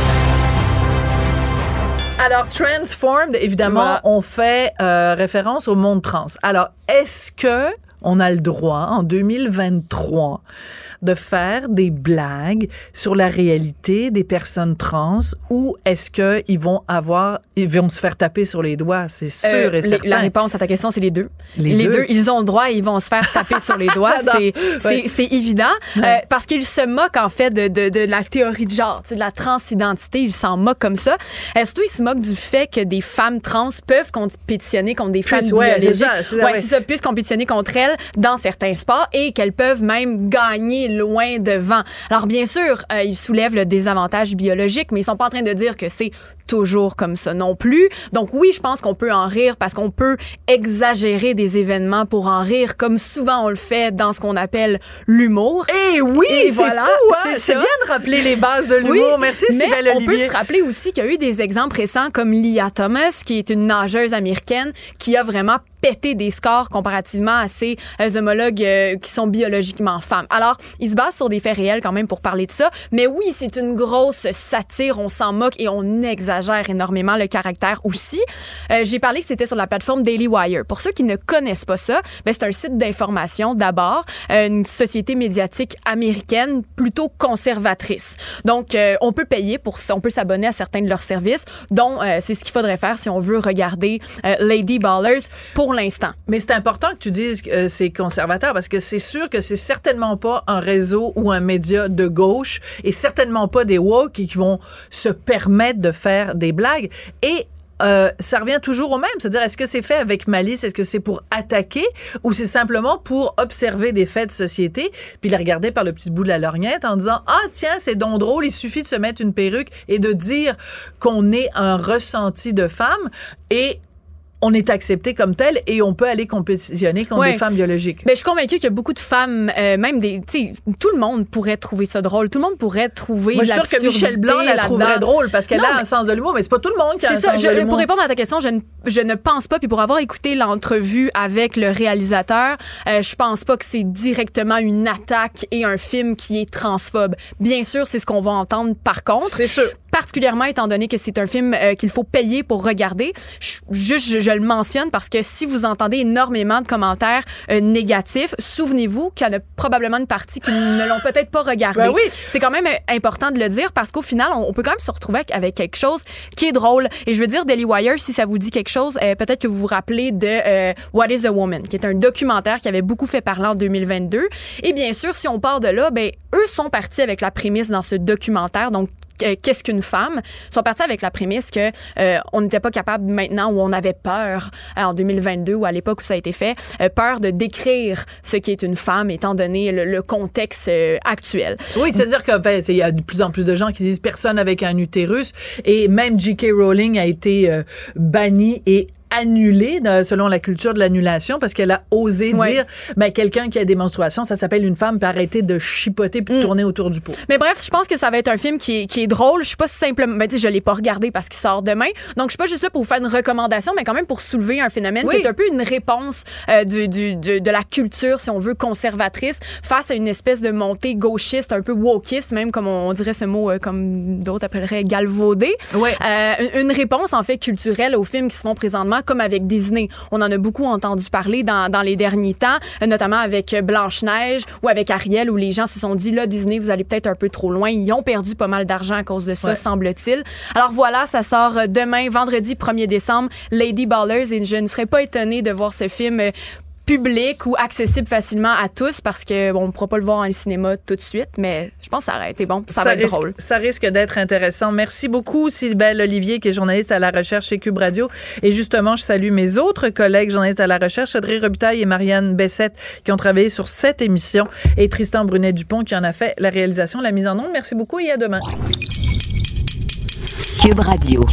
Alors, Transformed, évidemment, on fait euh, référence au monde trans. Alors, est-ce que on a le droit, en 2023, de faire des blagues sur la réalité des personnes trans ou est-ce qu'ils vont avoir, ils vont se faire taper sur les doigts? C'est sûr et euh, certain. La réponse à ta question, c'est les deux. Les, deux. ils ont le droit et ils vont se faire taper sur les doigts. C'est évident euh, parce qu'ils se moquent en fait de, de, de la théorie de genre, de la transidentité. Ils s'en moquent comme ça. Et surtout, ils se moquent du fait que des femmes trans peuvent compétitionner contre des femmes biologiques. C'est ouais, ça, puissent compétitionner contre elles dans certains sports et qu'elles peuvent même gagner loin devant. Alors bien sûr, euh, ils soulèvent le désavantage biologique, mais ils sont pas en train de dire que c'est toujours comme ça non plus. Donc oui, je pense qu'on peut en rire parce qu'on peut exagérer des événements pour en rire, comme souvent on le fait dans ce qu'on appelle l'humour. Eh oui, c'est voilà, fou, hein? c'est bien de rappeler les bases de l'humour. Oui, Merci, mais Sybelle on peut se rappeler aussi qu'il y a eu des exemples récents comme Lia Thomas, qui est une nageuse américaine qui a vraiment pété des scores comparativement à ses euh, homologues euh, qui sont biologiquement femmes. Alors, il se base sur des faits réels quand même pour parler de ça, mais oui, c'est une grosse satire, on s'en moque et on exagère énormément le caractère aussi. Euh, J'ai parlé que c'était sur la plateforme Daily Wire. Pour ceux qui ne connaissent pas ça, ben, c'est un site d'information d'abord, euh, une société médiatique américaine plutôt conservatrice. Donc, euh, on peut payer pour on peut s'abonner à certains de leurs services, dont c'est ce qu'il faudrait faire si on veut regarder Lady Ballers pour l'instant. Mais c'est important que tu dises que c'est conservateur parce que c'est sûr que c'est certainement pas un réseau ou un média de gauche et certainement pas des woke qui vont se permettre de faire des blagues. Et euh, ça revient toujours au même. C'est-à-dire, est-ce que c'est fait avec malice? Est-ce que c'est pour attaquer? Ou c'est simplement pour observer des faits de société? Puis les regarder par le petit bout de la lorgnette en disant, ah, tiens, c'est donc drôle, il suffit de se mettre une perruque et de dire qu'on est un ressenti de femme et on est accepté comme tel et on peut aller compétitionner contre Ouais. des femmes biologiques. Ben, je suis convaincue qu'il y a beaucoup de femmes, euh, même des, tu sais, tout le monde pourrait trouver ça drôle. Tout le monde pourrait trouver Moi, je suis sûre que Michel Blanc la trouverait drôle parce qu'elle a mais- un sens de l'humour, mais c'est pas tout le monde qui a un C'est ça. sens Je- de l'humour. pour répondre à ta question, je ne, je ne pense pas. Puis pour avoir écouté l'entrevue avec le réalisateur, euh, je pense pas que c'est directement une attaque et un film qui est transphobe. Bien sûr, c'est ce qu'on va entendre par contre. C'est sûr. Particulièrement étant donné que c'est un film euh, qu'il faut payer pour regarder. Je- juste, je, je le mentionne parce que si vous entendez énormément de commentaires euh, négatifs, souvenez-vous qu'il y en a probablement une partie qui ne l'ont peut-être pas regardé. Ben oui. C'est quand même euh, important de le dire parce qu'au final, on, on peut quand même se retrouver avec, avec quelque chose qui est drôle. Et je veux dire, Daily Wire, si ça vous dit quelque chose, euh, peut-être que vous vous rappelez de What is a Woman, qui est un documentaire qui avait beaucoup fait parler en 2022. Et bien sûr, si on part de là, ben eux sont partis avec la prémisse dans ce documentaire, donc qu'est-ce qu'une femme? Sont partis avec la prémisse que euh, on n'était pas capable maintenant où on avait peur euh, en 2022 ou à l'époque où ça a été fait euh, peur de décrire ce qui est une femme étant donné le, contexte actuel Oui, c'est-à-dire qu'il y a de plus en plus de gens qui disent personne avec un utérus et même J.K. Rowling a été bannie et annulée selon la culture de l'annulation parce qu'elle a osé Ouais. dire ben quelqu'un qui a des menstruations ça s'appelle une femme peut arrêter de chipoter puis de Mm. tourner autour du pot. Mais bref, je pense que ça va être un film qui est, qui est drôle. Je suis pas simplement, ben, tu je l'ai pas regardé parce qu'il sort demain. Donc, je suis pas juste là pour vous faire une recommandation, mais quand même pour soulever un phénomène Oui. qui est un peu une réponse euh, du, du- du- de la culture, si on veut, conservatrice, face à une espèce de montée gauchiste, un peu wokiste, même comme on, on dirait ce mot, euh, comme d'autres appelleraient galvaudé. Ouais. Euh, une, une réponse, en fait, culturelle aux films qui se font présentement, comme avec Disney. On en a beaucoup entendu parler dans, dans les derniers temps, euh, notamment avec Blanche-Neige ou avec Ariel, où les gens se sont dit, là, Disney, vous allez peut-être un peu trop loin. Ils ont perdu pas mal d'argent à cause de ça, Ouais. semble-t-il. Alors voilà, ça sort euh, demain, vendredi 1er décembre, Lady Ballers, et je ne serais pas étonnée de voir ce film euh, public ou accessible facilement à tous parce que bon, on ne pourra pas le voir en cinéma tout de suite, mais je pense que ça aurait été bon. Ça, va être risque, drôle. Ça risque d'être intéressant. Merci beaucoup, Sylbelle Olivier, qui est journaliste à la recherche chez Cube Radio. Et justement, je salue mes autres collègues journalistes à la recherche, Audrey Robitaille et Marianne Bessette, qui ont travaillé sur cette émission, et Tristan Brunet-Dupont, qui en a fait la réalisation, la mise en onde. Merci beaucoup et à demain. Cube Radio.